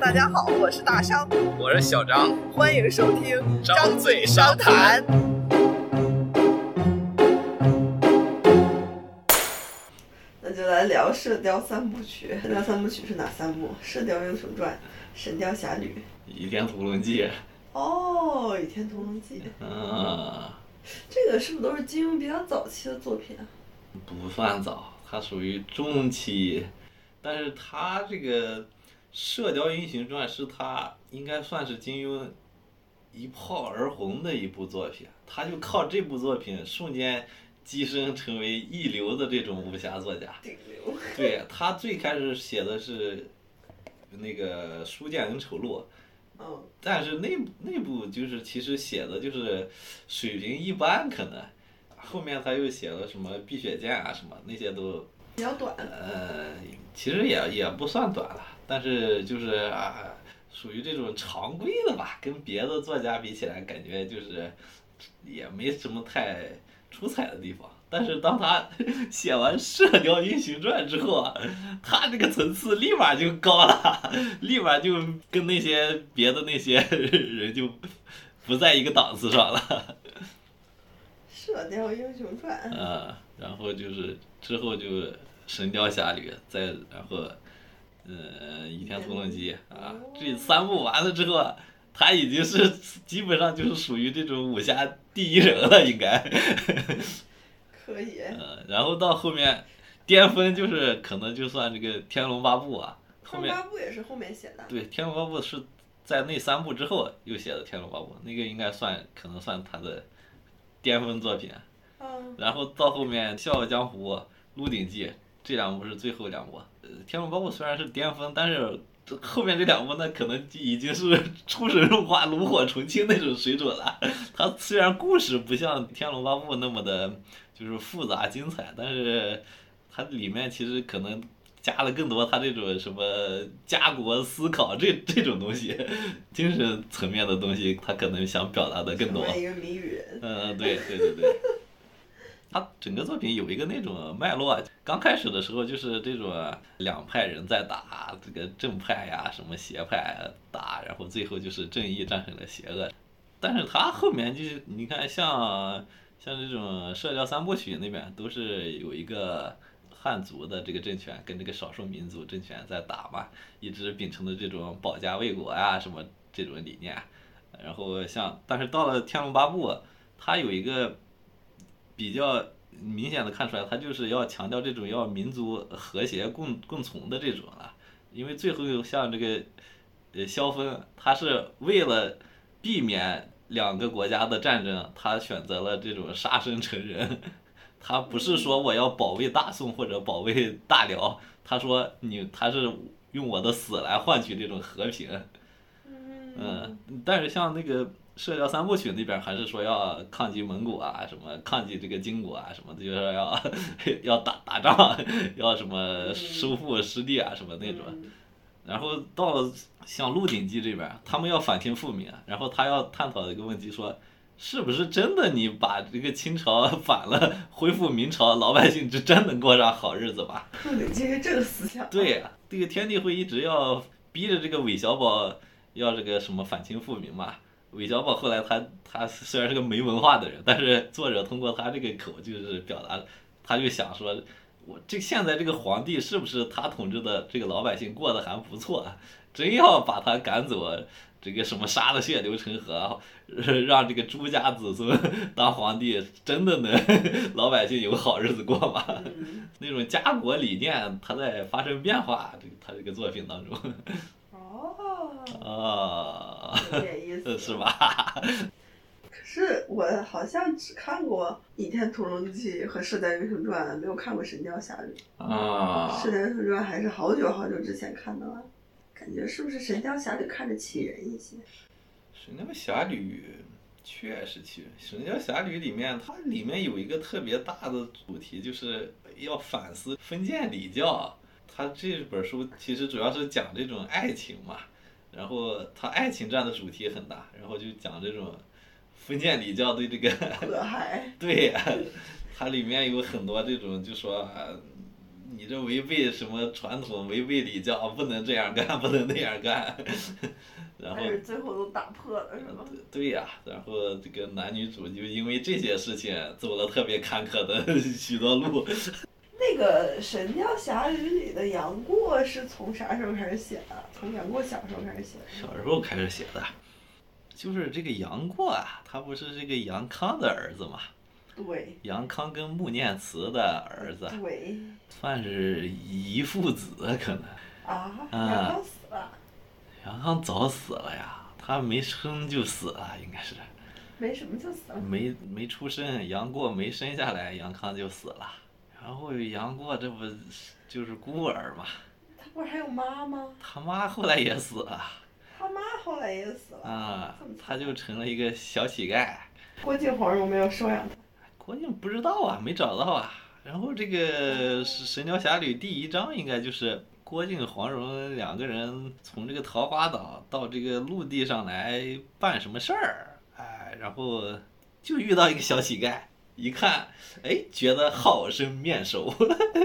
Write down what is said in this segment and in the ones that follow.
大家好，我是大商，我是小张，欢迎收听张嘴商谈。那就来聊《射雕三部曲》。《射雕三部曲》是哪三部？《射雕英雄传》《神雕侠侣》。《倚天屠龙记》。哦，《倚天屠龙记》。嗯。这个是不是都是金庸比较早期的作品啊？不算早，它属于中期，但是它这个《射雕英雄传》是他应该算是金庸一炮而红的一部作品，他就靠这部作品瞬间跻身成为一流的这种武侠作家。顶流。对他最开始写的是那个《书剑恩仇录》。嗯，但是那那部就是其实写的就是水平一般，可能后面他又写了什么《碧血剑》啊什么那些都比较短。呃，其实也也不算短了，但是就是啊，属于这种常规的吧，跟别的作家比起来，感觉就是也没什么太出彩的地方。但是当他 写完《射雕英雄传》之后啊，他这个层次立马就高了，立马就跟那些别的那些人就不在一个档次上了。《射雕英雄传》。嗯，然后就是之后就《神雕侠侣》，再然后，嗯，《倚天屠龙记》啊，这三部完了之后。他已经是基本上就是属于这种武侠第一人了，应该。可以。嗯，然后到后面，巅峰就是可能就算这个《天龙八部》啊，后面。天龙八部也是后面写的。对，《天龙八部》是在那三部之后又写的《天龙八部》，那个应该算可能算他的巅峰作品。嗯。然后到后面《笑傲江湖》《鹿鼎记》这两部是最后两部。呃，《天龙八部》虽然是巅峰，但是后面这两部那可能已经是 出神入化、炉火纯青那种水准了。它虽然故事不像《天龙八部》那么的。就是复杂精彩，但是它里面其实可能加了更多他这种什么家国思考这这种东西，精神层面的东西，他可能想表达的更多。一个谜语人。嗯，对对对对。他整个作品有一个那种脉络，刚开始的时候就是这种两派人在打，这个正派呀什么邪派打，然后最后就是正义战胜了邪恶。但是他后面就是你看像。像这种《射雕三部曲》那边都是有一个汉族的这个政权跟这个少数民族政权在打嘛，一直秉承的这种保家卫国呀什么这种理念。然后像，但是到了《天龙八部》，它有一个比较明显的看出来，它就是要强调这种要民族和谐共共存的这种了。因为最后像这个呃萧峰，他是为了避免。两个国家的战争，他选择了这种杀身成仁。他不是说我要保卫大宋或者保卫大辽，他说你他是用我的死来换取这种和平。嗯，但是像那个《射雕三部曲》那边还是说要抗击蒙古啊，什么抗击这个金国啊，什么的，就是要 要打打仗，要什么收复失地啊，什么那种。然后到了像《鹿鼎记》这边，他们要反清复明，然后他要探讨一个问题，说是不是真的你把这个清朝 反了，恢复明朝，老百姓就真能过上好日子吗？《鹿鼎记》是这个思想。对呀、啊，这个天地会一直要逼着这个韦小宝要这个什么反清复明嘛。韦小宝后来他他虽然是个没文化的人，但是作者通过他这个口就是表达，他就想说。我这现在这个皇帝是不是他统治的这个老百姓过得还不错？啊真要把他赶走，这个什么杀了血流成河，让这个朱家子孙 当皇帝，真的能老百姓有好日子过吗？嗯、那种家国理念，它在发生变化。这个他这个作品当中。哦。哦。有点意思。是吧？可是我好像只看过《倚天屠龙记》和《射雕英雄传》，没有看过《神雕侠侣》啊。《射雕英雄传》还是好久好久之前看的了，感觉是不是《神雕侠侣》看着气人一些？《神雕侠侣》确实气人，《神雕侠侣》里面它里面有一个特别大的主题，就是要反思封建礼教。它这本书其实主要是讲这种爱情嘛，然后它爱情占的主题很大，然后就讲这种。封建礼教对这个 对它里面有很多这种，就说、啊、你这违背什么传统，违背礼教，不能这样干，不能那样干。然后最后都打破了，是吗？对呀、然后这个男女主就因为这些事情走了特别坎坷的许多路。那个《神雕侠侣》里的杨过是从啥时候开始写的？从杨过小时候开始写的。小时候开始写的，就是这个杨过啊，他不是这个杨康的儿子嘛？对。杨康跟穆念慈的儿子，对。算是遗父子可能。啊，啊杨康死了。杨康早死了呀，他没生就死了，应该是。没什么就死了。没没出生，杨过没生下来，杨康就死了。然后杨过这不就是孤儿嘛？他不是还有妈吗？他妈后来也死了。他妈后来也死了。啊他就成了一个小乞丐。郭靖黄蓉没有收养他。郭靖不知道啊，没找到啊。然后这个《神神雕侠侣》第一章应该就是郭靖、黄蓉两个人从这个桃花岛到这个陆地上来办什么事儿，哎，然后就遇到一个小乞丐，一看，哎，觉得好生面熟。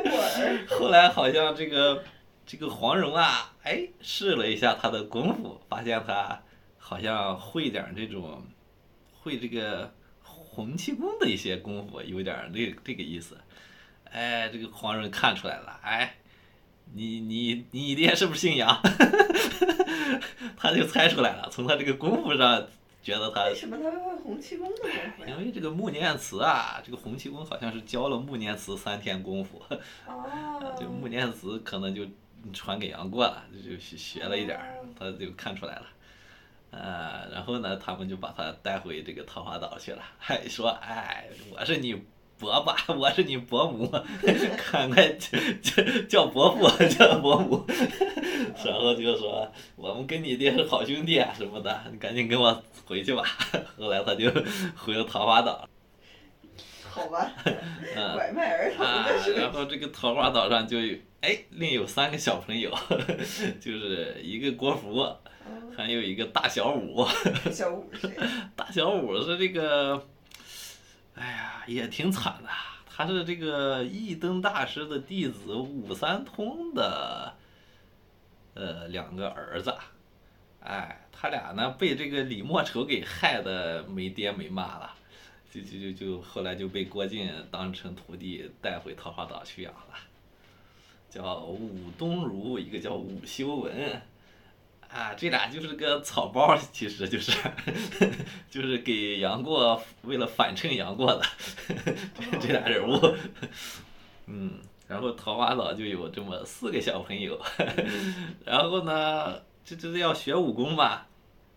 后来好像这个这个黄蓉啊，哎，试了一下他的功夫，发现他好像会点这种，会这个洪七公的一些功夫，有点儿这这个意思。哎，这个黄蓉看出来了，哎，你你你爹是不是姓杨？他就猜出来了，从他这个功夫上觉得他为什么他会会洪七公的功夫呀？因为这个穆念慈啊，这个洪七公好像是教了穆念慈三天功夫，哦。就穆念慈可能就传给杨过了，就就学学了一点儿，他就看出来了。呃，然后呢，他们就把他带回这个桃花岛去了，还 说，哎，我是你伯伯，我是你伯母，赶快叫叫叫伯父，叫伯母，然后就说我们跟你爹是好兄弟啊什么的，你赶紧跟我回去吧。后来他就回了桃花岛，好吧。嗯。拐卖儿童啊然后这个桃花岛上就有哎，另有三个小朋友，就是一个国服，嗯还有一个大小五。小五是谁？大小五是这个，哎呀，也挺惨的。他是这个一灯大师的弟子武三通的，呃，两个儿子。哎，他俩呢被这个李莫愁给害的没爹没妈了，就就就就后来就被郭靖当成徒弟带回桃花岛去养了，叫武东儒，一个叫武修文。啊，这俩就是个草包，其实就是，就是给杨过为了反衬杨过的 这这俩人物，嗯，然后桃花岛就有这么四个小朋友，然后呢，这这是要学武功吧，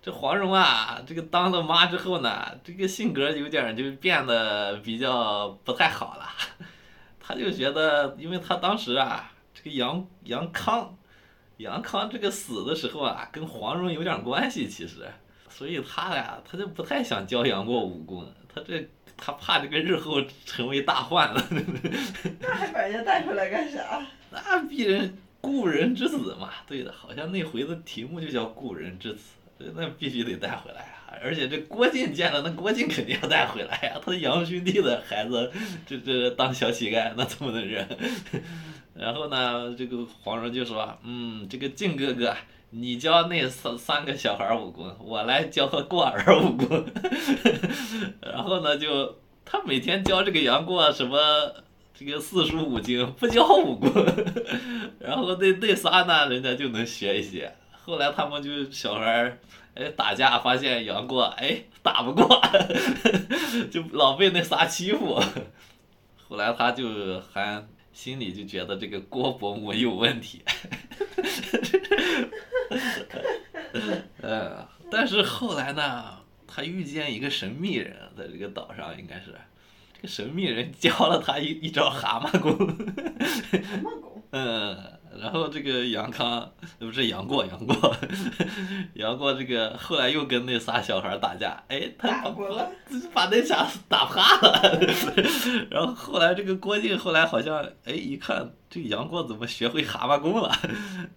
这黄蓉啊，这个当了妈之后呢，这个性格有点就变得比较不太好了，他就觉得，因为他当时啊，这个杨杨康。杨康这个死的时候啊，跟黄蓉有点关系，其实，所以他俩他就不太想教杨过武功，他这他怕这个日后成为大患了，那还把人家带回来干啥？那必人故人之子嘛，对的，好像那回的题目就叫故人之子，那必须得带回来啊！而且这郭靖见了，那郭靖肯定要带回来呀，他杨兄弟的孩子，这这当小乞丐，那怎么能忍？然后呢，这个黄蓉就说：“嗯，这个靖哥哥，你教那三三个小孩武功，我来教个过儿武功。”然后呢，就他每天教这个杨过什么这个四书五经，不教武功。然后那那仨呢，人家就能学一些。后来他们就小孩儿哎打架，发现杨过哎打不过，就老被那仨欺负。后来他就还。心里就觉得这个郭伯母有问题，呃，但是后来呢，他遇见一个神秘人，在这个岛上应该是，这个神秘人教了他一一招蛤蟆功，蛤蟆功。嗯，然后这个杨康不是杨过，杨过，杨过这个后来又跟那仨小孩打架，哎，他把打过了把那仨打趴了，然后后来这个郭靖后来好像哎一看这个杨过怎么学会蛤蟆功了，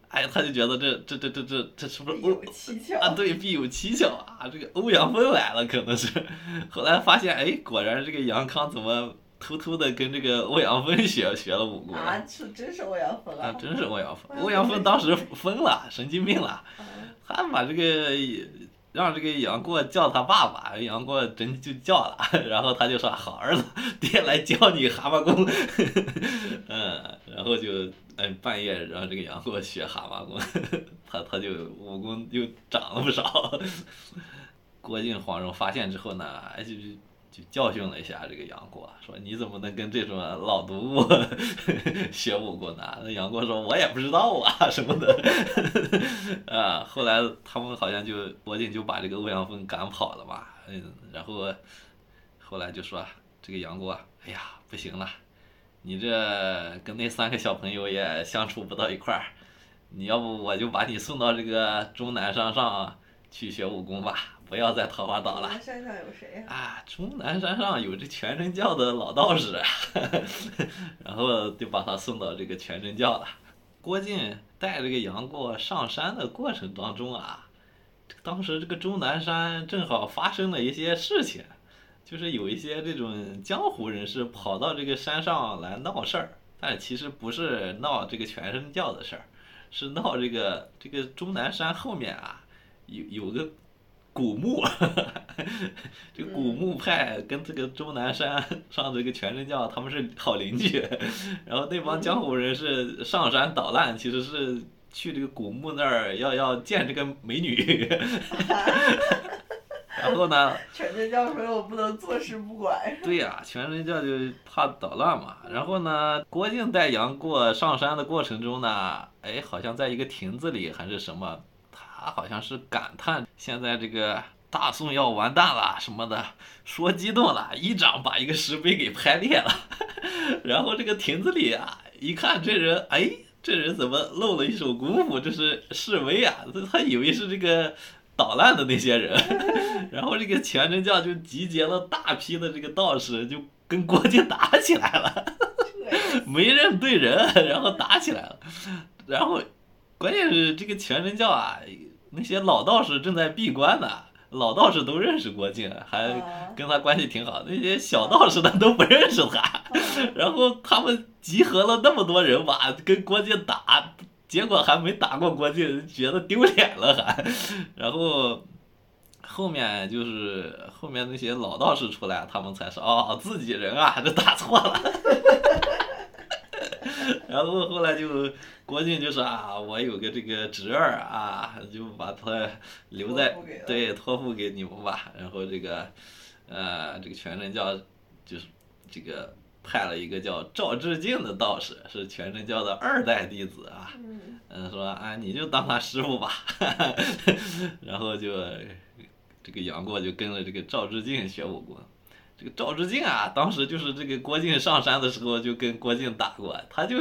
哎，他就觉得这这这这这这是不是欧有蹊跷啊？对，必有蹊跷啊！这个欧阳锋来了，可能是，后来发现哎，果然这个杨康怎么？偷偷的跟这个欧阳锋学学了武功。啊，是真是欧阳锋啊！啊，真是欧阳锋！欧欧阳锋当时疯了，神经病了，他把这个让这个杨过叫他爸爸，杨过真就叫了，然后他就说：“好儿子，爹来教你蛤蟆功。”嗯，然后就嗯半夜让这个杨过学蛤蟆功，他他就武功又长了不少。郭靖黄蓉发现之后呢，就就就教训了一下这个杨过，说你怎么能跟这种老毒物 学武功呢？那杨过说，我也不知道啊什么的。啊，后来他们好像就郭靖就把这个欧阳锋赶跑了嘛，嗯，然后后来就说这个杨过，哎呀不行了，你这跟那三个小朋友也相处不到一块儿，你要不我就把你送到这个终南山上去学武功吧。不要在桃花岛了。山上有谁呀？啊，终南山上有这全真教的老道士，然后就把他送到这个全真教了。郭靖带这个杨过上山的过程当中啊，当时这个终南山正好发生了一些事情，就是有一些这种江湖人士跑到这个山上来闹事儿，但其实不是闹这个全真教的事儿，是闹这个这个终南山后面啊有有个。古墓，这个古墓派跟这个钟南山 上这个全真教他们是好邻居，然后那帮江湖人士上山捣乱，其实是去这个古墓那儿要要见这个美女，然后呢？全真教说我不能坐视不管。对呀，全真教就怕捣乱嘛。然后呢，郭靖带杨过上山的过程中呢，哎，好像在一个亭子里还是什么。他好像是感叹现在这个大宋要完蛋了什么的，说激动了，一掌把一个石碑给拍裂了。然后这个亭子里啊，一看这人，哎，这人怎么露了一手功夫？这是示威啊！他以为是这个捣乱的那些人。然后这个全真教就集结了大批的这个道士，就跟郭靖打起来了，没人对人，然后打起来了，然后关键是这个全真教啊。那些老道士正在闭关呢，老道士都认识郭靖，还跟他关系挺好。那些小道士呢都不认识他，然后他们集合了那么多人马跟郭靖打，结果还没打过郭靖，觉得丢脸了还。然后后面就是后面那些老道士出来，他们才是哦，自己人啊，这打错了。然后后来就郭靖就说啊，我有个这个侄儿啊，就把他留在对托付给你们吧。然后这个呃，这个全真教就是这个派了一个叫赵志敬的道士，是全真教的二代弟子啊。嗯。说啊，你就当他师傅吧。然后就这个杨过就跟了这个赵志敬学武功。这个赵志敬啊，当时就是这个郭靖上山的时候就跟郭靖打过，他就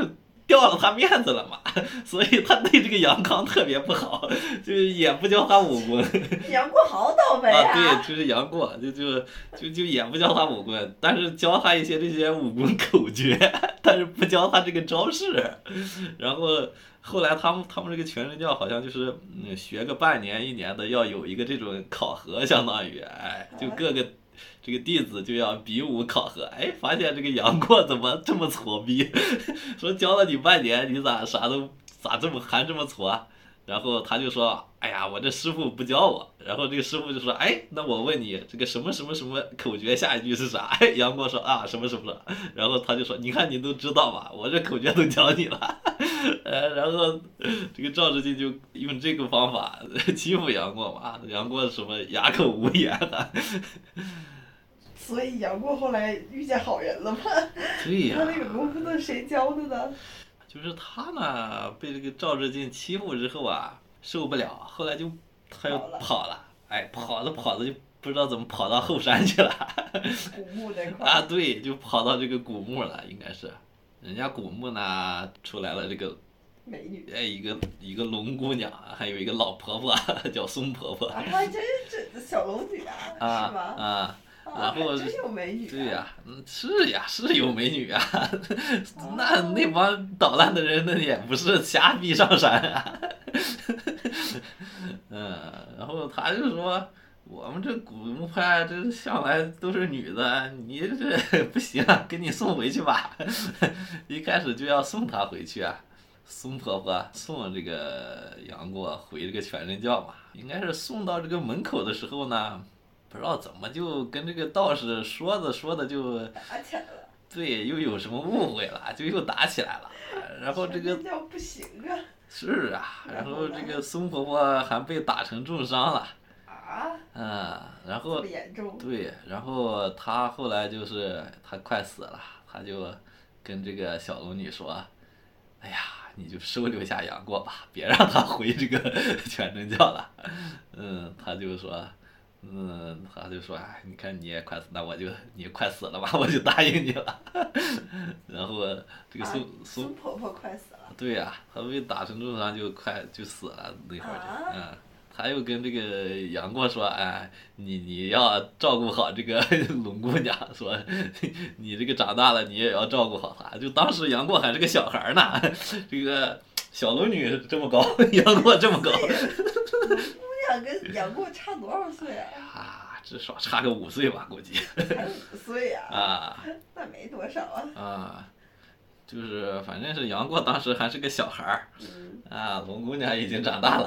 掉了他面子了嘛，所以他对这个杨康特别不好，就是也不教他武功。杨过好倒霉啊！对，就是杨过，就就就就也不教他武功，但是教他一些这些武功口诀，但是不教他这个招式。然后后来他们他们这个全真教好像就是嗯学个半年一年的，要有一个这种考核，相当于哎，就各个。这个弟子就要比武考核，哎，发现这个杨过怎么这么挫逼？说教了你半年，你咋啥都咋这么还这么挫？然后他就说，哎呀，我这师傅不教我。然后这个师傅就说，哎，那我问你，这个什么什么什么口诀下一句是啥？杨过说啊，什么什么。然后他就说，你看你都知道吧，我这口诀都教你了。呃，然后这个赵志敬就用这个方法欺负杨过嘛，杨过什么哑口无言啊。所以杨过后来遇见好人了吗？对呀。他那个功夫都是谁教的呢？就是他呢，被这个赵志敬欺负之后啊，受不了，后来就他又跑了，哎，跑着跑着就不知道怎么跑到后山去了。古墓那块。啊，对，就跑到这个古墓了，应该是。人家古墓呢，出来了这个美女，哎，一个一个龙姑娘，还有一个老婆婆 叫松婆婆。啊，还真是小龙女啊，是吧？啊。然后对呀，嗯，是呀，是有美女啊，那那帮捣乱的人那也不是瞎逼上山啊，嗯，然后他就说，我们这古墓派这向来都是女的，你这 不行，啊给你送回去吧。一开始就要送她回去啊。孙婆婆送这个杨过回这个全真教嘛，应该是送到这个门口的时候呢，不知道怎么就跟这个道士说着说着就打起来了。对，又有什么误会了，就又打起来了。然后这个不行啊。是啊，然后这个孙婆婆还被打成重伤了。啊。嗯，然后这么严重。对，然后她后来就是她快死了，她就跟这个小龙女说：“哎呀。”你就收留下杨过吧，别让他回这个 全真教了。嗯，她就说，嗯，他就说，哎，你看你也快死，那我就你快死了吧，我就答应你了。然后这个孙孙婆婆快死了。对呀，她被打成重伤就快就死了那会儿就嗯。他又跟这个杨过说：“哎，你你要照顾好这个 龙姑娘，说你这个长大了，你也要照顾好她。就当时杨过还是个小孩呢，这个小龙女这么高，杨过这么高。龙姑娘跟杨过差多少岁啊？啊，至少差个五岁吧，估计。才五岁呀？啊。那没多少啊。啊。就是反正是杨过当时还是个小孩儿，啊，龙姑娘已经长大了，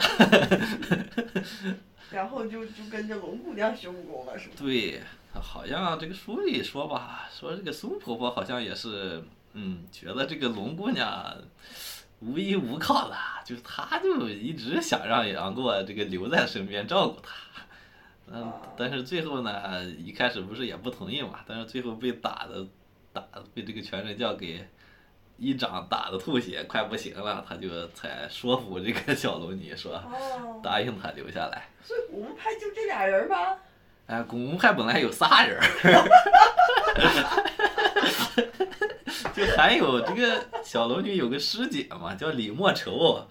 然后就就跟着龙姑娘学武功了，是吗？对，好像这个书里说吧，说这个苏婆婆好像也是，嗯，觉得这个龙姑娘无依无靠的，就是他就一直想让杨过这个留在身边照顾他，嗯，但是最后呢，一开始不是也不同意嘛，但是最后被打的，打被这个全真教给。一掌打的吐血，快不行了，他就才说服这个小龙女说，答应他留下来。所以古墓派就这俩人吗？哎，古墓派本来有仨人，就还有这个小龙女有个师姐嘛，叫李莫愁。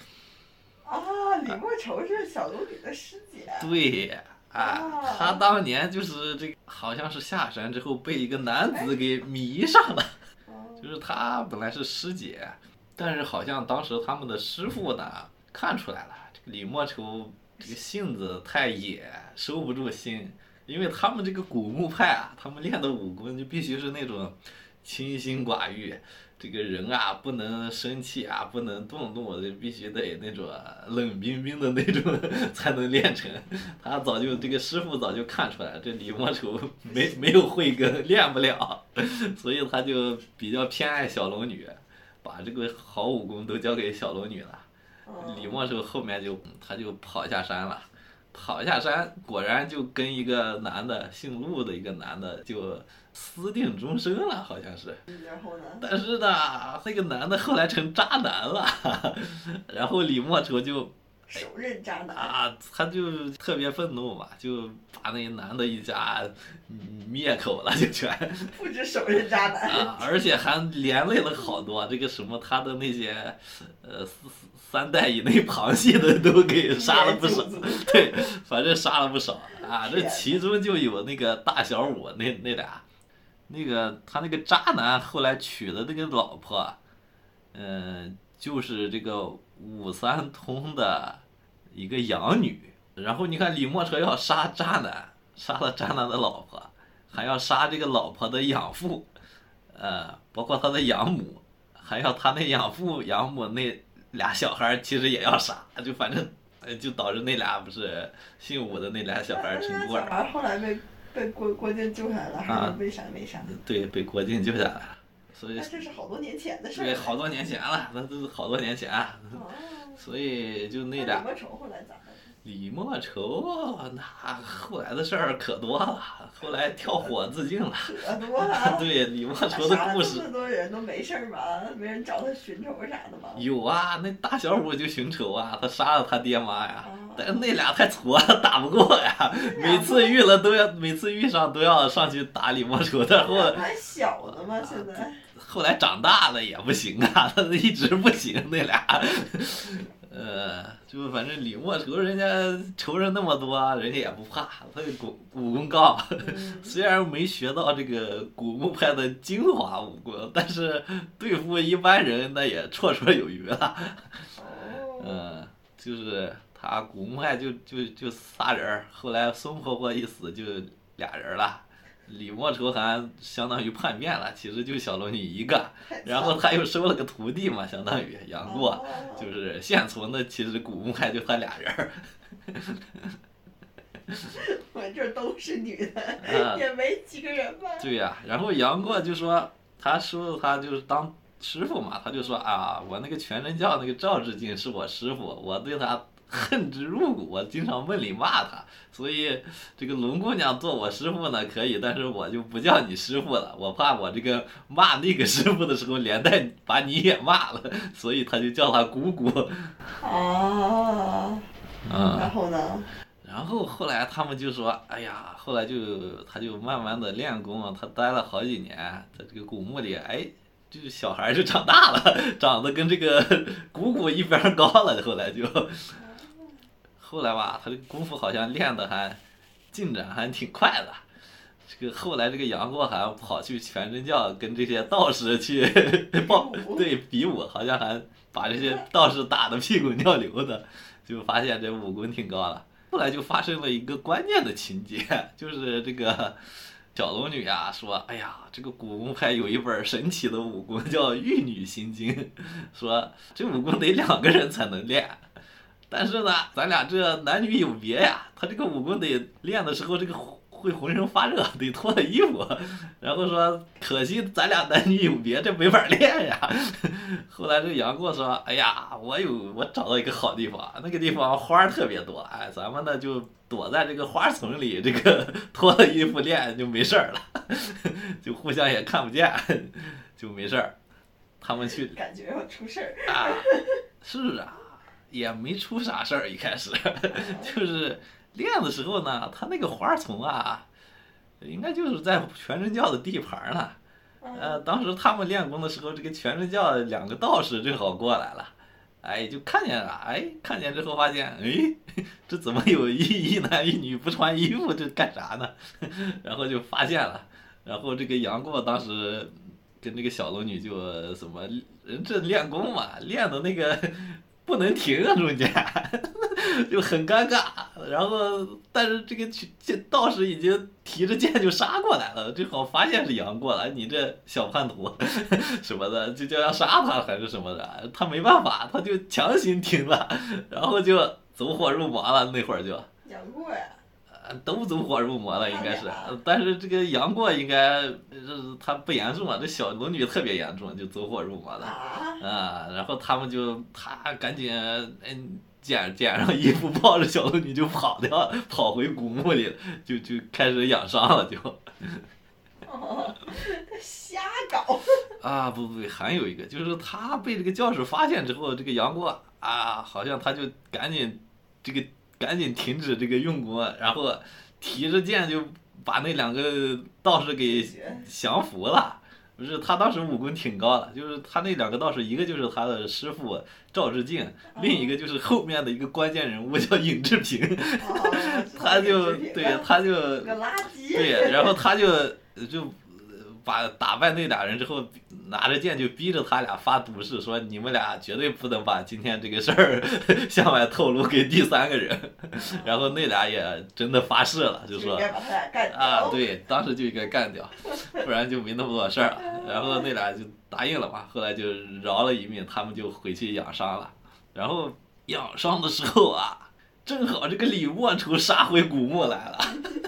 啊，李莫愁是小龙女的师姐。对，啊，她当年就是这个，好像是下山之后被一个男子给迷上了。就是她本来是师姐，但是好像当时他们的师傅呢看出来了，这个李莫愁这个性子太野，收不住心，因为他们这个古墓派啊，他们练的武功就必须是那种清心寡欲。这个人啊，不能生气啊，不能动怒，就必须得那种冷冰冰的那种才能练成。他早就这个师傅早就看出来，这李莫愁没没有慧根，练不了，所以他就比较偏爱小龙女，把这个好武功都交给小龙女了。李莫愁后面就他就跑下山了。跑下山，果然就跟一个男的，姓陆的一个男的就私定终身了，好像是。然后呢？但是呢，那个男的后来成渣男了，然后李莫愁就。手刃渣男啊！他就特别愤怒嘛，就把那男的一家灭口了，就全。不止手刃渣男啊，而且还连累了好多这个什么他的那些呃三代以内旁系的都给 杀了不少，对，反正杀了不少啊。这其中就有那个大小五那那俩，那个他那个渣男后来娶的那个老婆，嗯，就是这个武三通的。一个养女，然后你看李莫愁要杀渣男，杀了渣男的老婆，还要杀这个老婆的养父，呃，包括他的养母，还要他那养父养母那俩小孩其实也要杀，就反正，就导致那俩不是姓武的那俩小孩成孤儿。小孩后来被被郭郭靖救下来了，还是被啥没啥？对，被郭靖救下来了，所以。那这是好多年前的事对，好多年前了，那都是好多年前。所以就那俩。后来咋李莫愁那后来的事儿可多了，后来跳火自尽了。可多了。对李莫愁的故事。多人都没事儿吗？没人找他寻仇啥的吗？有啊，那大小五就寻仇啊，他杀了他爹妈呀。但是那俩太矬了，打不过呀。每次遇了都要，每次遇上都要上去打李莫愁，的后。还小呢嘛？现在。后来长大了也不行啊，他一直不行那俩，呃，就反正李莫愁人家仇人那么多，人家也不怕，他武武功高，虽然没学到这个古墓派的精华武功，但是对付一般人那也绰绰有余了。嗯，就是他古墓派就就就仨人儿，后来孙婆婆一死就俩人了。李莫愁还相当于叛变了，其实就小龙女一个，然后他又收了个徒弟嘛，相当于杨过，就是现存的其实古墓派就他俩人儿。我这都是女的，啊也没几个人吧。对呀、然后杨过就说他收他就是当师傅嘛，他就说啊，我那个全真教那个赵志敬是我师傅，我对他恨之入骨，我经常梦里骂他，所以这个龙姑娘做我师傅呢可以，但是我就不叫你师傅了，我怕我这个骂那个师傅的时候连带把你也骂了，所以他就叫他姑姑。哦，嗯。然后呢？然后后来他们就说，哎呀，后来就他就慢慢的练功，他待了好几年，在这个古墓里，哎，这小孩就长大了，长得跟这个姑姑一边高了，后来就，后来吧，他这个功夫好像练的还进展还挺快的。这个后来这个杨过还跑去全真教跟这些道士去报对比武，好像还把这些道士打得屁滚尿流的，就发现这武功挺高了。后来就发生了一个关键的情节，就是这个小龙女啊说：“哎呀，这个古墓派有一本神奇的武功叫《玉女心经》，说这武功得两个人才能练。”但是呢，咱俩这男女有别呀，他这个武功得练的时候，这个会浑身发热，得脱了衣服。然后说，可惜咱俩男女有别，这没法练呀。后来这杨过说，哎呀，我有我找到一个好地方，那个地方花儿特别多，哎，咱们呢就躲在这个花丛里，这个 脱了衣服练就没事儿了，就互相也看不见，就没事儿。他们去感觉要出事儿。啊，是啊，也没出啥事儿，一开始 就是练的时候呢，他那个花丛啊，应该就是在全真教的地盘儿呢。呃，当时他们练功的时候，这个全真教两个道士正好过来了，哎，就看见了，哎，看见之后发现，哎，这怎么有一一男一女不穿衣服，这干啥呢？然后就发现了，然后这个杨过当时跟这个小龙女就怎么人这练功嘛，练的那个不能停啊，中间 就很尴尬。然后，但是这个剑道士已经提着剑就杀过来了，正好发现是杨过了，你这小叛徒 什么的，就就要杀他还是什么的，他没办法，他就强行停了，然后就走火入魔了，那会儿就。杨过呀，都走火入魔了，应该是，但是这个杨过应该，这他不严重啊，这小龙女特别严重，就走火入魔了。啊，啊，然后他们就他赶紧嗯捡捡上衣服，抱着小龙女就跑掉，跑回古墓里了，就就开始养伤了，就瞎搞。啊不不，还有一个就是他被这个教士发现之后，这个杨过啊，好像他就赶紧这个赶紧停止这个用功，然后提着剑就把那两个道士给降服了。不是他当时武功挺高的，就是他那两个道士，一个就是他的师傅赵志敬，另一个就是后面的一个关键人物叫尹志平，哦，他就对他就。对，然后他就 就把打败那俩人之后，拿着剑就逼着他俩发毒誓，说你们俩绝对不能把今天这个事儿 向外透露给第三个人。然后那俩也真的发誓了，就说。啊，对，当时就应该干掉，不然就没那么多事儿了。然后那俩就答应了嘛，后来就饶了一命，他们就回去养伤了。然后养伤的时候啊，正好这个李莫愁杀回古墓来了，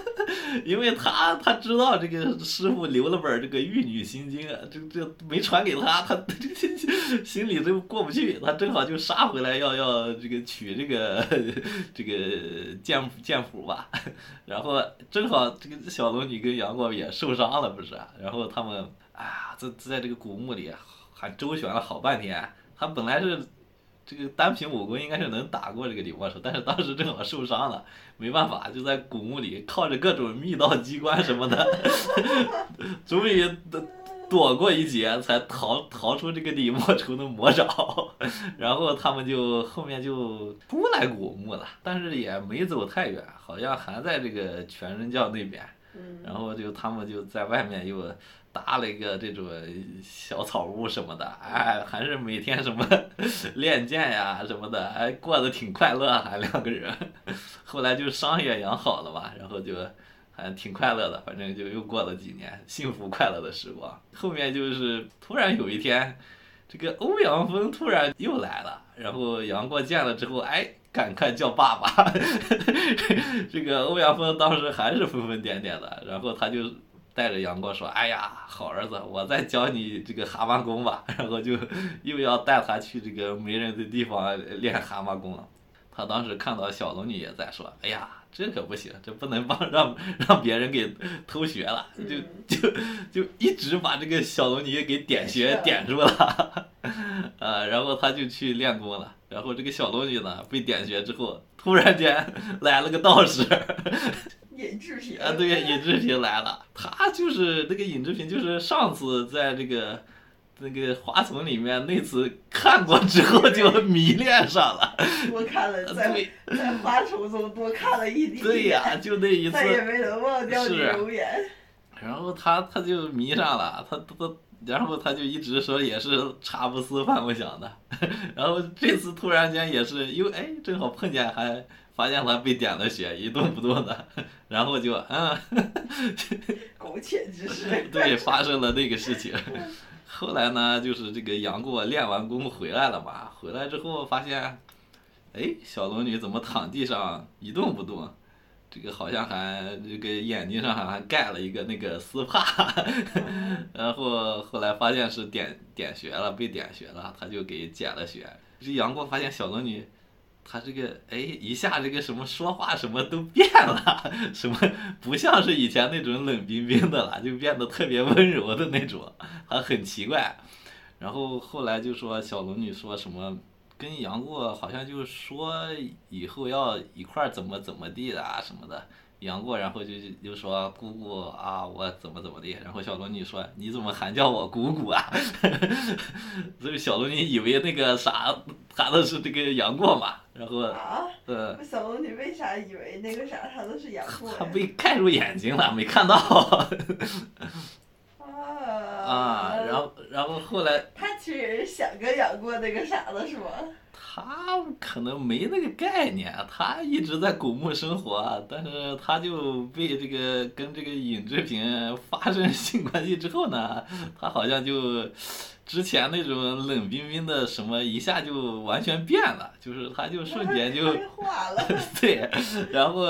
因为他他知道这个师傅留了本这个《玉女心经》，这这没传给他，他这 这心里都过不去，他正好就杀回来要要这个取这个 这个剑剑谱吧，然后正好这个小龙女跟杨过也受伤了，不是？然后他们哎呀，在在这个古墓里还周旋了好半天，他本来是。这个单凭武功应该是能打过这个李莫愁，但是当时正好受伤了，没办法，就在古墓里靠着各种密道机关什么的，终于躲过一劫，才逃逃出这个李莫愁的魔爪。然后他们就后面就出来古墓了，但是也没走太远，好像还在这个全真教那边。嗯，然后就他们就在外面又搭了一个这种小草屋什么的，哎，还是每天什么 练剑呀什么的，哎，过得挺快乐，还两个人。后来就伤也养好了嘛，然后就还挺快乐的，反正就又过了几年幸福快乐的时光。后面就是突然有一天，这个欧阳锋突然又来了，然后杨过见了之后，哎，赶快叫爸爸。这个欧阳锋当时还是疯疯癫癫的，然后他就。带着杨过说：“哎呀，好儿子，我再教你这个蛤蟆功吧。”然后就又要带他去这个没人的地方练蛤蟆功了。他当时看到小龙女也在说：“哎呀，这可不行，这不能帮让让别人给偷学了。”就就就一直把这个小龙女给点穴点住了。啊，然后他就去练功了。然后这个小龙女呢，被点穴之后，突然间 来了个道士。尹志平啊，对，尹志平来了，他就是那个尹志平，就是上次在这个那个花丛里面那次看过之后就迷恋上了，多看了在在花丛中多看了一点，对呀，就那一次，再也没能忘掉你容颜。然后他他就迷上了，他他然后他就一直说也是茶不思饭不想的，然后这次突然间也是又哎正好碰见还。发现他被点了血，一动不动的，然后就嗯，苟且之事。对，发生了那个事情。后来呢，就是这个杨过练完功回来了嘛，回来之后发现，哎，小龙女怎么躺地上一动不动？这个好像还这个眼睛上还盖了一个那个丝帕。然后后来发现是点点穴了，被点穴了，他就给减了血。这杨过发现小龙女。他这个哎，一下这个什么说话什么都变了，什么不像是以前那种冷冰冰的了，就变得特别温柔的那种，还很奇怪。然后后来就说小龙女说什么跟杨过好像就说以后要一块怎么怎么地的啊什么的。杨过然后就就说姑姑啊，我怎么怎么的。然后小龙女说你怎么还叫我姑姑啊？所以小龙女以为那个啥他的是这个杨过嘛。然后，呃，小龙女为啥以为那个啥他的是杨过？他被看住眼睛了，没看到。啊。啊，然后，然后后来。他其实想跟杨过那个啥的是吗？他可能没那个概念，他一直在古墓生活，但是他就被这个跟这个尹志平发生性关系之后呢，他好像就。之前那种冷冰冰的什么一下就完全变了，就是他就瞬间就 对，然后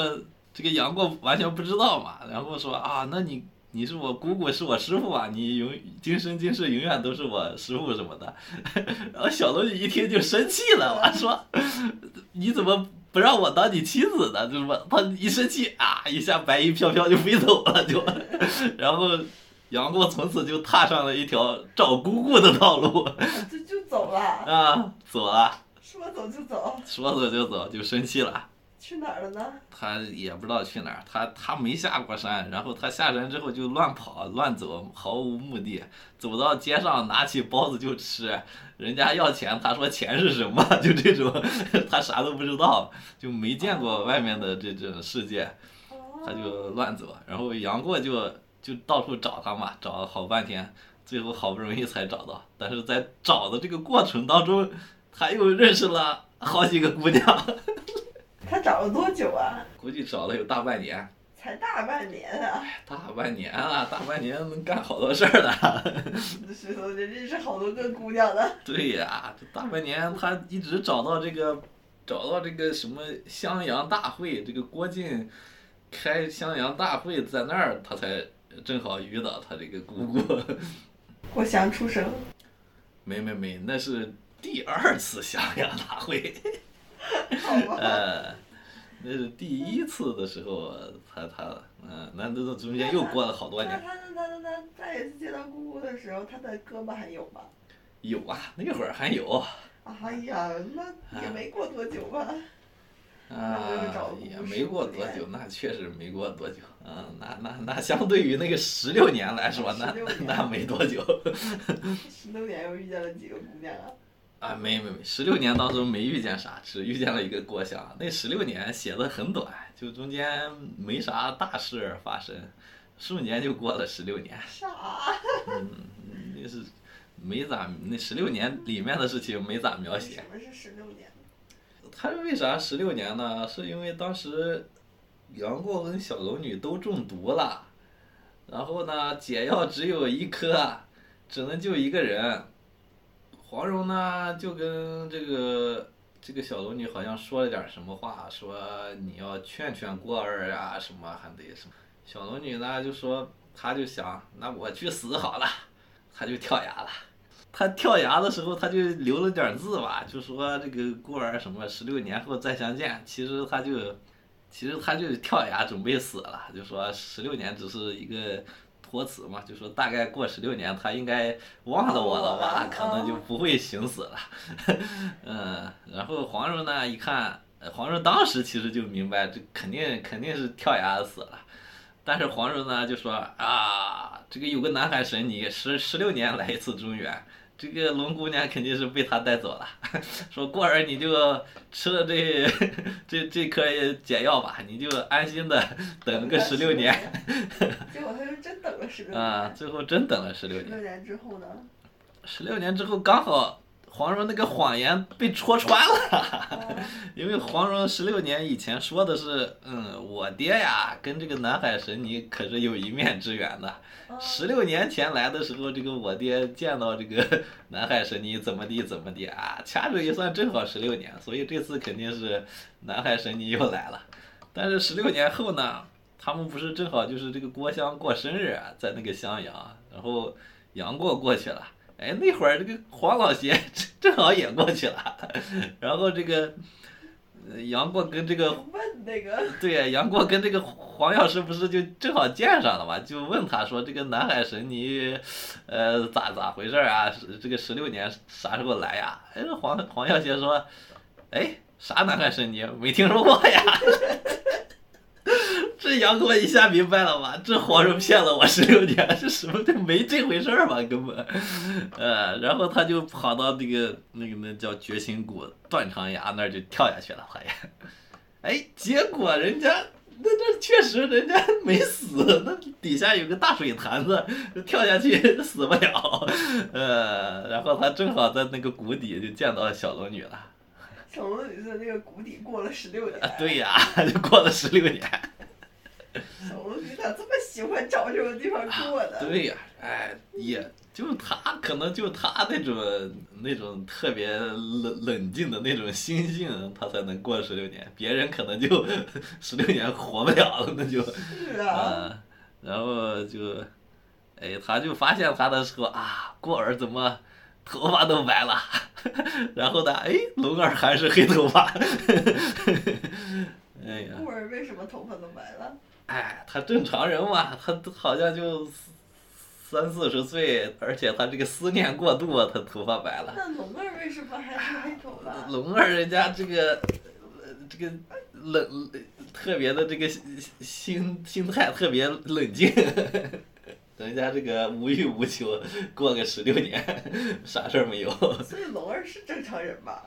这个杨过完全不知道嘛，然后说啊，那你你是我姑姑，是我师傅啊，你永今生今世永远都是我师傅什么的，然后小龙女一听就生气了，我说你怎么不让我当你妻子呢？就是说他一生气啊，一下白衣飘飘就飞走了，就 然后。杨过从此就踏上了一条找姑姑的道路，就就走了啊，走了，说走就走，说走就走，就生气了，去哪儿了呢？他也不知道去哪儿，他他没下过山，然后他下山之后就乱跑乱走，毫无目的，走到街上拿起包子就吃，人家要钱，他说钱是什么？就这种，他啥都不知道，就没见过外面的这种世界，他就乱走，然后杨过就。就到处找他嘛，找了好半天，最后好不容易才找到。但是在找的这个过程当中，他又认识了好几个姑娘。他找了多久啊？估计找了有大半年。才大半年啊！大半年啊，大半年能干好多事儿的。石头就认识好多个姑娘呢。对呀，这大半年他一直找到这个，找到这个什么襄阳大会，这个郭靖开襄阳大会在那儿，他才。正好遇到他这个姑姑，郭襄出生。没没没，那是第二次襄阳大会。呃，那是第一次的时候，他他嗯，那那中间又过了好多年。他他他他他再一次见到姑姑的时候，他的胳膊还有吗？有啊，那会儿还有。哎呀，那也没过多久吧。啊，也没过多久，那确实没过多久。嗯，那那那相对于那个十六年来说，那那没多久。十六年又遇见了几个姑娘啊？啊，没没没，十六年当中没遇见啥，只遇见了一个郭襄。那十六年写的很短，就中间没啥大事发生。数年就过了十六年。啥？嗯，那是没咋，那十六年里面的事情没咋描写什。么是十六年？他为啥十六年呢？是因为当时杨过跟小龙女都中毒了，然后呢解药只有一颗，只能救一个人。黄蓉呢就跟这个这个小龙女好像说了点什么话，说你要劝劝过儿啊，什么还得什么。小龙女呢就说，她就想，那我去死好了，她就跳崖了。他跳崖的时候，他就留了点字吧，就说这个过儿什么十六年后再相见。其实他就，其实他就跳崖准备死了，就说十六年只是一个托词嘛，就说大概过十六年他应该忘了我了吧，可能就不会寻死了。嗯，然后黄蓉呢一看，呃黄蓉当时其实就明白这肯定肯定是跳崖死了。但是黄蓉呢就说啊，这个有个南海神尼，十十六年来一次中原，这个龙姑娘肯定是被他带走了。说过儿你就吃了这 这这颗解药吧，你就安心的 等个十六年。结果他就真等了十六年。啊，最后真等了十六年。十六年之后呢？十六年之后刚好黄蓉那个谎言被戳穿了。哦 因为黄蓉十六年以前说的是，嗯，我爹呀跟这个南海神尼可是有一面之缘的。哦十六年前来的时候，这个我爹见到这个南海神尼怎么地怎么地啊，掐指一算正好十六年，所以这次肯定是南海神尼又来了。但是十六年后呢，他们不是正好就是这个郭襄过生日啊，在那个襄阳，然后杨过过去了。哎，那会儿这个黄老邪正好也过去了，然后这个呃杨过跟这个 问那个对呀，杨过跟这个黄药师不是就正好见上了嘛？就问他说：“这个南海神尼，呃，咋咋回事儿啊？这个十六年啥时候来呀？”哎，黄黄药邪说：“哎，啥南海神尼？没听说过呀。”这杨过一下明白了吧？这黄蓉骗了我十六年，这什么？这没这回事儿吧？根本，呃，然后他就跑到那个那个那叫绝情谷断肠崖那儿就跳下去了，好像。哎，结果人家那那确实人家没死，那底下有个大水潭子，跳下去死不了。呃，然后他正好在那个谷底就见到小龙女了。小龙女在那个谷底过了十六年。对呀，就过了十六年。小龙女咋这么喜欢找这种地方过呢？对呀，哎，也就他可能就他那种那种特别冷冷静的那种心性，他才能过十六年，别人可能就 十六年活不了了，那就。是啊。啊，然后就，哎，他就发现他的时候啊，过儿怎么头发都白了，然后呢，哎，龙儿还是黑头发，哎呀，顾儿为什么头发都白了？哎，他正常人嘛，他好像就三四十岁，而且他这个思念过度，他头发白了。那龙儿为什么还是黑头发？龙儿人家这个，呃这个冷特别的这个心心态特别冷静，人家这个无欲无求，过个十六年，啥事儿没有。所以龙儿是正常人吧？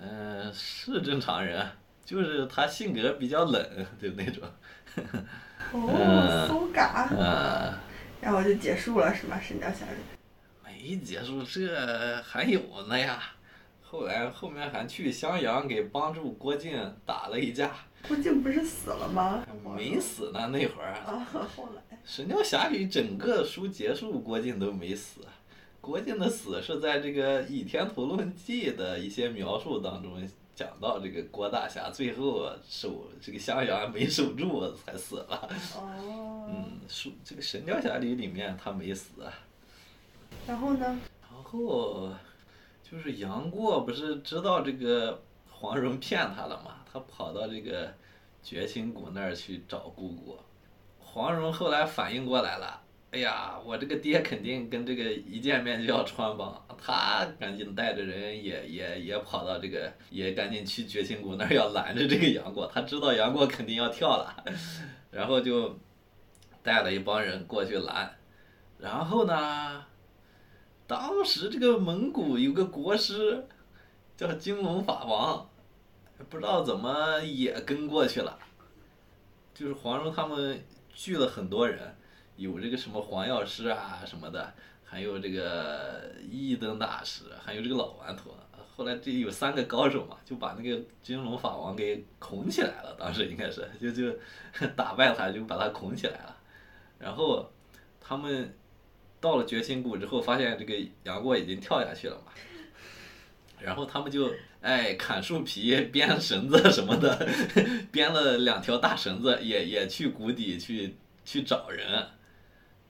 嗯、是正常人，就是他性格比较冷，就那种。哦，苏嘎，嗯、然后就结束了是吗？《神雕侠侣没结束，这还有呢呀。后来后面还去襄阳给帮助郭靖打了一架，》，郭靖不是死了吗？没死呢那会儿。啊，后来《神雕侠侣》整个书结束，郭靖都没死。郭靖的死是在这个《倚天屠龙记》的一些描述当中讲到，这个郭大侠最后守这个襄阳没守住才死了。哦，嗯，书这个《神雕侠侣》里面他没死。然后呢？然后就是杨过不是知道这个黄蓉骗他了嘛，他跑到这个绝情谷那儿去找姑姑。黄蓉后来反应过来了，哎呀，我这个爹肯定跟这个一见面就要穿帮，他赶紧带着人也也也跑到这个，也赶紧去绝情谷那儿要拦着这个杨过，他知道杨过肯定要跳了，然后就带了一帮人过去拦，然后呢？当时这个蒙古有个国师叫金龙法王，不知道怎么也跟过去了。就是黄蓉他们聚了很多人，有这个什么黄药师啊什么的，还有这个一灯大师，还有这个老顽童。后来这有三个高手嘛，就把那个金龙法王给捆起来了。当时应该是就就 打败他，就把他捆起来了。然后他们到了绝情谷之后，发现这个杨过已经跳下去了嘛。然后他们就哎砍树皮、编绳子什么的，编了两条大绳子，也也去谷底去去找人，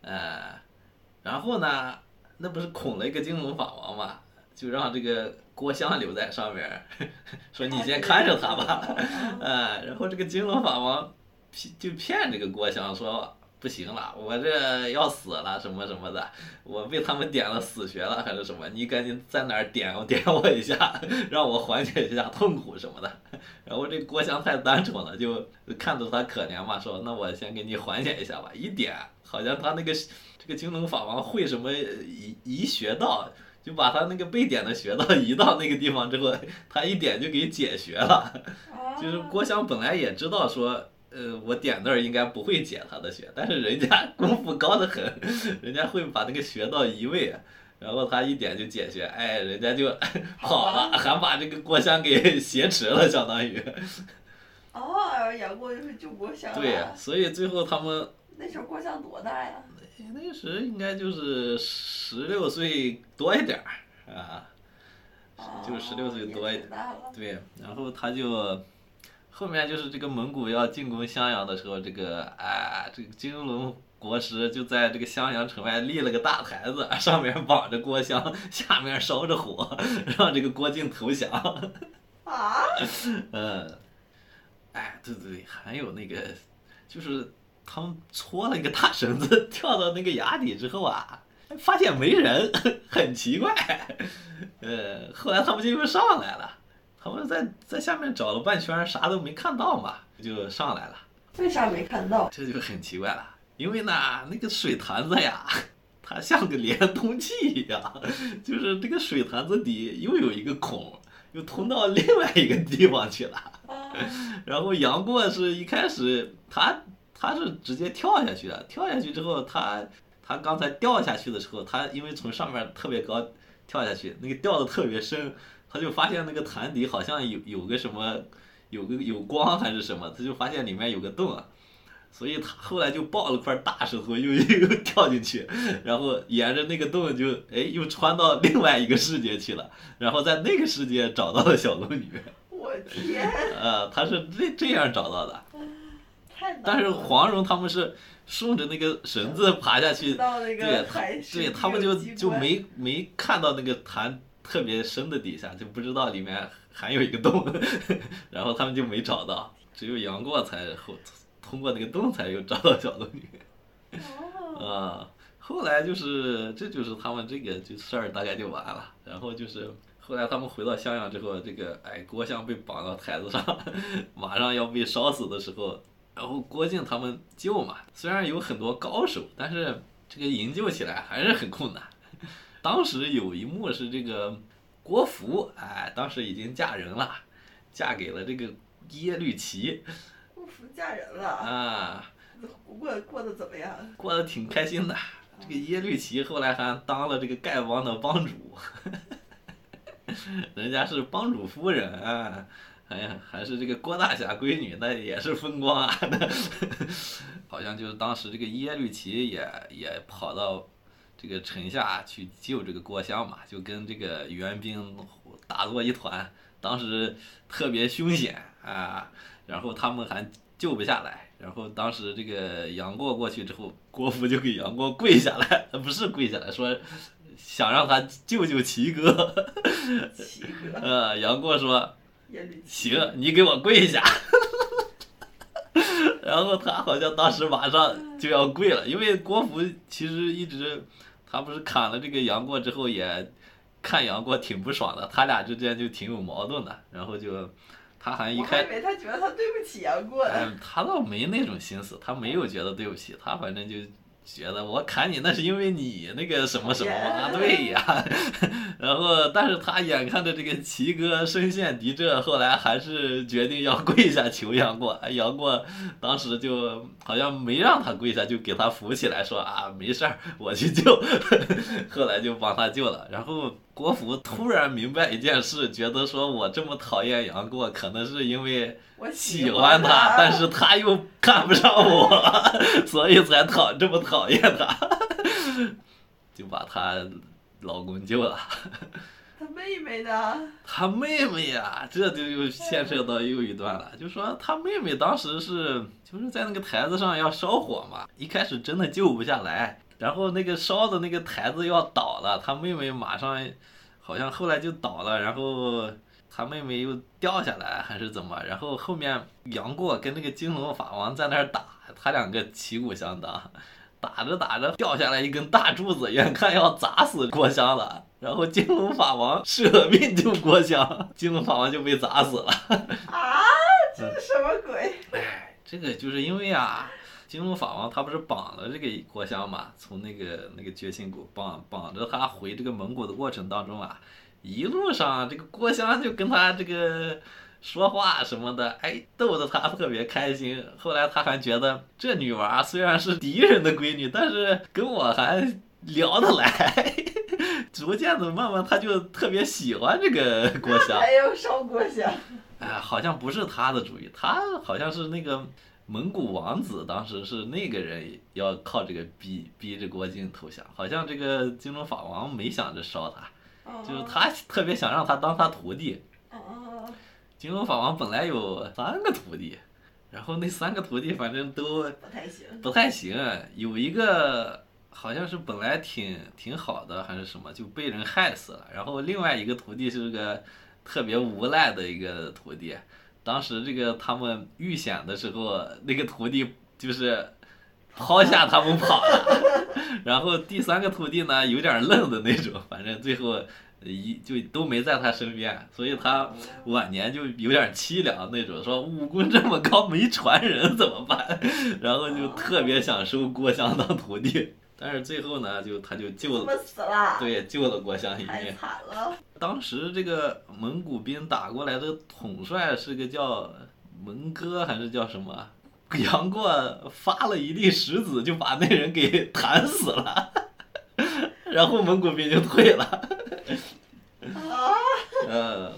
哎，然后呢，那不是捆了一个金龙法王嘛，就让这个郭襄留在上面，说你先看着他吧，哎，然后这个金龙法王骗就骗这个郭襄说。不行了，我这要死了，什么什么的，我被他们点了死穴了，还是什么？你赶紧在哪儿点我点我一下，让我缓解一下痛苦什么的。然后这郭襄太单纯了，就看着他可怜嘛，说那我先给你缓解一下吧。一点，好像他那个这个金龙法王会什么移移穴道，就把他那个被点的穴道 移到那个地方之后，他一点就给解穴了。就是郭襄本来也知道说。呃，我点那儿应该不会解他的穴，但是人家 功夫高得很，人家会把那个穴道移位，然后他一点就解穴，哎，人家就跑了，还把这个郭襄给挟持了，相当于。哦，杨过就是救郭襄。对，所以最后他们。那时候郭襄多大呀？那时应该就是十六岁多一点儿啊，就十六岁多一点。对，然后他就。后面就是这个蒙古要进攻襄阳的时候，这个啊，这个金龙国师就在这个襄阳城外立了个大台子，上面绑着郭襄，下面烧着火，让这个郭靖投降。啊？嗯，哎，对对对，还有那个，就是他们搓了一个大绳子，跳到那个崖底之后啊，发现没人，很奇怪。呃，后来他们就又上来了。他们在在下面找了半圈，啥都没看到嘛，就上来了。为啥没看到？这就很奇怪了，因为呢，那个水潭子呀，它像个连通器一样，就是这个水潭子底又有一个孔，又通到另外一个地方去了。然后杨过是一开始他他是直接跳下去的，跳下去之后，他他刚才掉下去的时候，他因为从上面特别高跳下去，那个掉的特别深。他就发现那个潭底好像有有个什么，有个有光还是什么，他就发现里面有个洞啊，所以他后来就抱了块大石头又又跳进去，然后沿着那个洞就哎又穿到另外一个世界去了，然后在那个世界找到了小龙女。我天！呃，他是这这样找到的。但是黄蓉他们是顺着那个绳子爬下去，对，对他们就就没没看到那个潭。特别深的底下就不知道里面还有一个洞，然后他们就没找到，只有杨过才后通过那个洞才又找到小龙女。啊，后来就是这就是他们这个就事儿大概就完了，然后就是后来他们回到襄阳之后，这个哎郭襄被绑到台子上，马上要被烧死的时候，然后郭靖他们救嘛，虽然有很多高手，但是这个营救起来还是很困难。当时有一幕是这个郭芙，哎，当时已经嫁人了，嫁给了这个耶律齐。郭芙嫁人了啊？过过得怎么样？过得挺开心的。这个耶律齐后来还当了这个丐帮的帮主，人家是帮主夫人啊，哎呀，还是这个郭大侠闺女，那也是风光啊。好像就是当时这个耶律齐也也跑到。这个城下去救这个郭襄嘛，就跟这个援兵打作一团，当时特别凶险啊，然后他们还救不下来，然后当时这个杨过过去之后，郭芙就给杨过跪下来，不是跪下来说，想让他救救齐哥，齐哥，呃，杨过说，行，你给我跪下，然后他好像当时马上就要跪了，因为郭芙其实一直。他不是砍了这个杨过之后，也看杨过挺不爽的，他俩之间就挺有矛盾的。然后就，他还一开，以为他觉得他对不起杨过。哎，他倒没那种心思，他没有觉得对不起，他反正就觉得我砍你那是因为你那个什么什么啊，对呀。然后，但是他眼看着这个齐哥身陷敌阵，后来还是决定要跪下求杨过。杨过当时就好像没让他跪下，就给他扶起来，说啊没事儿，我去救。后来就帮他救了。然后郭芙突然明白一件事，觉得说我这么讨厌杨过，可能是因为。我喜欢他，但是他又看不上我，所以才讨这么讨厌他，就把他老公救了。他妹妹呢？他妹妹呀，这就又牵扯到又一段了。就说他妹妹当时是就是在那个台子上要烧火嘛，一开始真的救不下来，然后那个烧的那个台子要倒了，他妹妹马上好像后来就倒了，然后。他妹妹又掉下来还是怎么？然后后面杨过跟那个金龙法王在那儿打，他两个旗鼓相当，打着打着掉下来一根大柱子，眼看要砸死郭襄了。然后金龙法王舍命救郭襄，金龙法王就被砸死了。啊，这是什么鬼？哎，这个就是因为啊，金龙法王他不是绑了这个郭襄嘛，从那个那个绝情谷绑绑着他回这个蒙古的过程当中啊。一路上，这个郭襄就跟他这个说话什么的，哎，逗得他特别开心。后来他还觉得这女娃虽然是敌人的闺女，但是跟我还聊得来。逐渐的，慢慢他就特别喜欢这个郭襄。还要烧郭襄。哎，好像不是他的主意，他好像是那个蒙古王子，当时是那个人要靠这个逼逼着郭靖投降，好像这个金龙法王没想着烧他。就是他特别想让他当他徒弟。金龙法王本来有三个徒弟，然后那三个徒弟反正都不太行。不太行，有一个好像是本来挺挺好的还是什么，就被人害死了。然后另外一个徒弟是个特别无赖的一个徒弟。当时这个他们遇险的时候，那个徒弟就是。抛下他们跑了，然后第三个徒弟呢有点愣的那种，反正最后一就都没在他身边，所以他晚年就有点凄凉那种，说武功这么高没传人怎么办？然后就特别想收郭襄当徒弟，但是最后呢就他就救了，对，救了郭襄一命。当时这个蒙古兵打过来的统帅是个叫蒙哥还是叫什么？杨过发了一粒石子，就把那人给弹死了，然后蒙古兵就退了。啊！嗯。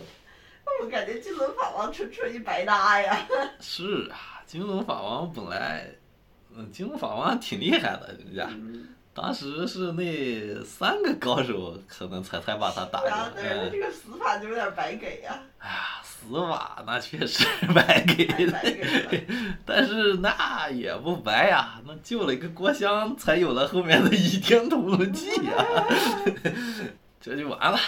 我感觉金轮法王纯纯一白搭呀。是啊，金轮法王本来，嗯，金轮法王挺厉害的，人家。当时是那三个高手可能才才把他打过。对啊，这个死法就有点白给呀。哎呀，死马那确实白给的，但是那也不白呀，那救了一个郭襄，才有了后面的倚天屠龙记呀，这就完了。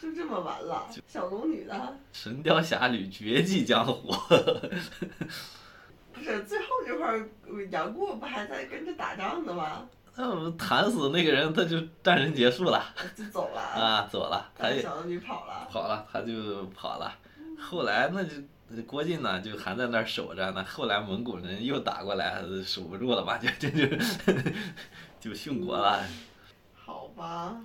就这么完了？小龙女呢？神雕侠侣绝迹江湖。不是最后这块儿，杨过不还在跟着打仗呢吗？那我们弹死那个人他就战争结束了就走了啊走了他就想你跑了跑了他就跑了后来那就郭靖呢就还在那儿守着呢后来蒙古人又打过来守不住了吧就就就就殉国了好吧。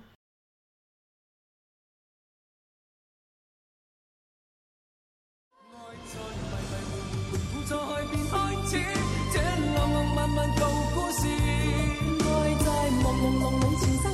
朦朦胧胧情深。